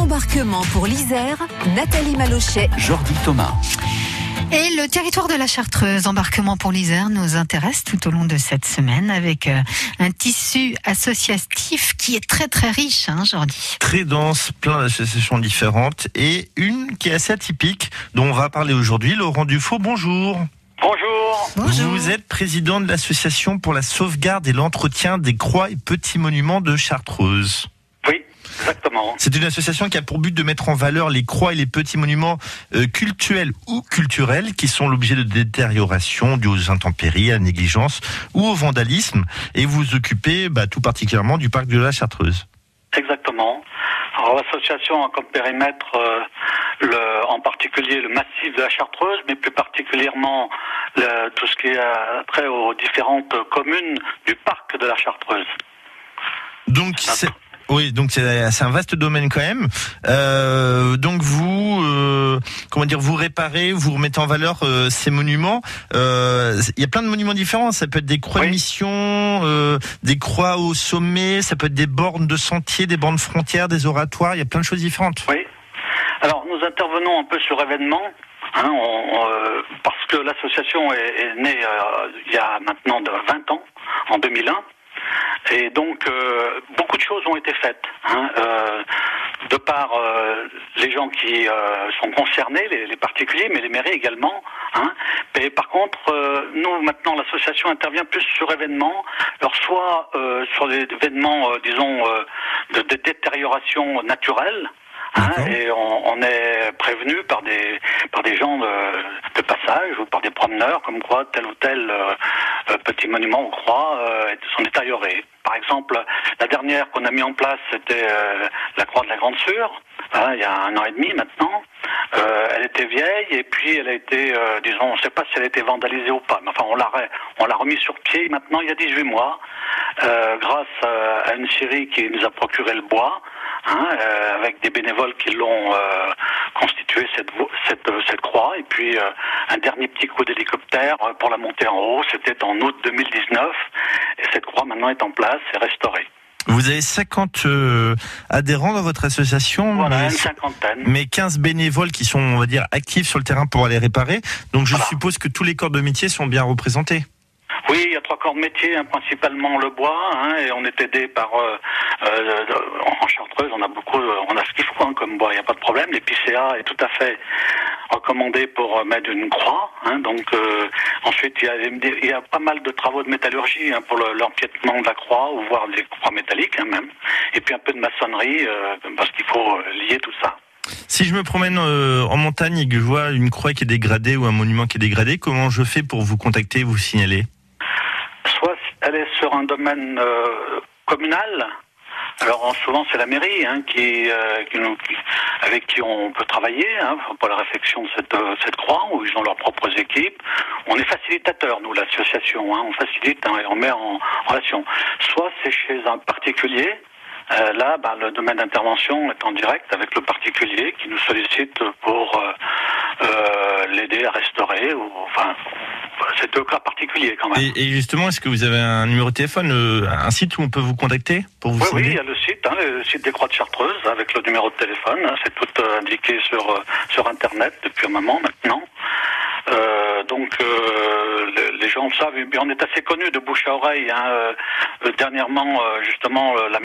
Embarquement pour l'Isère, Nathalie Malochet, Jordi Thomas. Et le territoire de la Chartreuse, embarquement pour l'Isère, nous intéresse tout au long de cette semaine avec euh, un tissu associatif qui est très très riche, hein, Jordi. Très dense, plein d'associations différentes et une qui est assez atypique dont on va parler aujourd'hui. Laurent Dufaux, bonjour. Bonjour. Bonjour. Vous êtes président de l'association pour la sauvegarde et l'entretien des croix et petits monuments de Chartreuse. Exactement. C'est une association qui a pour but de mettre en valeur les croix et les petits monuments euh, cultuels ou culturels qui sont l'objet de détérioration dus aux intempéries, à la négligence ou au vandalisme. Et vous vous occupez bah, tout particulièrement du parc de la Chartreuse. Exactement. Alors l'association a comme périmètre euh, le, en particulier le massif de la Chartreuse, mais plus particulièrement le- tout ce qui est trait aux différentes communes du parc de la Chartreuse. Donc c'est oui, donc c'est un vaste domaine quand même. Euh, donc vous, euh, comment dire, vous réparez, vous remettez en valeur euh, ces monuments. Euh, Il y a plein de monuments différents. Ça peut être des croix de mission, euh, des croix au sommet. Ça peut être des bornes de sentiers, des bornes frontières, des oratoires. Il y a plein de choses différentes. Oui. Alors nous intervenons un peu sur événement. hein, on- on, euh, parce que l'association est, est née euh, il y a maintenant de 20 ans, en 2001. Et donc, euh, beaucoup de choses ont été faites. hein, euh, de par euh, les gens qui sont concernés, les, les particuliers, mais les mairies également. Hein. Et par contre, nous, maintenant, l'association intervient plus sur événements. Alors, soit sur des événements, disons, de, de détérioration naturelle, Hein, et on, on est prévenu par des par des gens de, de passage ou par des promeneurs comme quoi tel ou tel euh, euh, petit monument ou croix euh, sont détériorés. Par exemple, la dernière qu'on a mis en place c'était euh, la croix de la Grande Sure, hein, il y a un an et demi maintenant. Euh, elle était vieille et puis elle a été, euh, disons, on ne sait pas si elle a été vandalisée ou pas, mais enfin on l'a remis sur pied maintenant il y a 18 mois euh, grâce à, une scierie qui nous a procuré le bois, hein, euh, avec des bénévoles qui l'ont euh, constitué cette, euh, croix, et puis euh, un dernier petit coup d'hélicoptère euh, pour la montée en haut, c'était en août 2019, et cette croix maintenant est en place et restaurée. Vous avez 50 euh, adhérents dans votre association, Voilà, mais, une cinquantaine. mais 15 bénévoles qui sont, on va dire, actifs sur le terrain pour aller réparer. Donc je Voilà. suppose que tous les corps de métier sont bien représentés. Oui, il y a trois corps de métier, hein, principalement le bois, hein, et on est aidé par euh, euh, en Chartreuse, on a beaucoup, on a ce qu'il faut hein, comme bois, il n'y a pas de problème. L'épicéa est tout à fait recommandé pour euh, mettre une croix. hein, donc euh, ensuite il y, a, des- il y a pas mal de travaux de métallurgie hein, pour le- l'empiètement de la croix ou voire des croix métalliques hein, même, et puis un peu de maçonnerie euh, parce qu'il faut lier tout ça. Si je me promène euh, en montagne et que je vois une croix qui est dégradée ou un monument qui est dégradé, comment je fais pour vous contacter vous signaler? Soit elle est sur un domaine communal. Alors en- souvent c'est la mairie hein, qui, euh, qui nous- avec qui on peut travailler hein, pour la réflexion de cette, euh, cette croix, où ils ont leurs propres équipes. On est facilitateur, nous, l'association, hein, on facilite et on met en relation. Soit c'est chez un particulier, euh, là, bah, le domaine d'intervention est en direct avec le particulier qui nous sollicite pour l'aider à restaurer. Ou, enfin, c'est deux cas particuliers quand même. et, et justement, est-ce que vous avez un numéro de téléphone, euh, un site où on peut vous contacter pour vous Oui, oui, il y a le site, hein, le site des Croix de Chartreuse, avec le numéro de téléphone. hein, c'est tout euh, indiqué sur, euh, sur Internet depuis un moment maintenant. Euh, donc, euh, le- les gens le savent. On est assez connus de bouche à oreille. hein, dernièrement, justement, la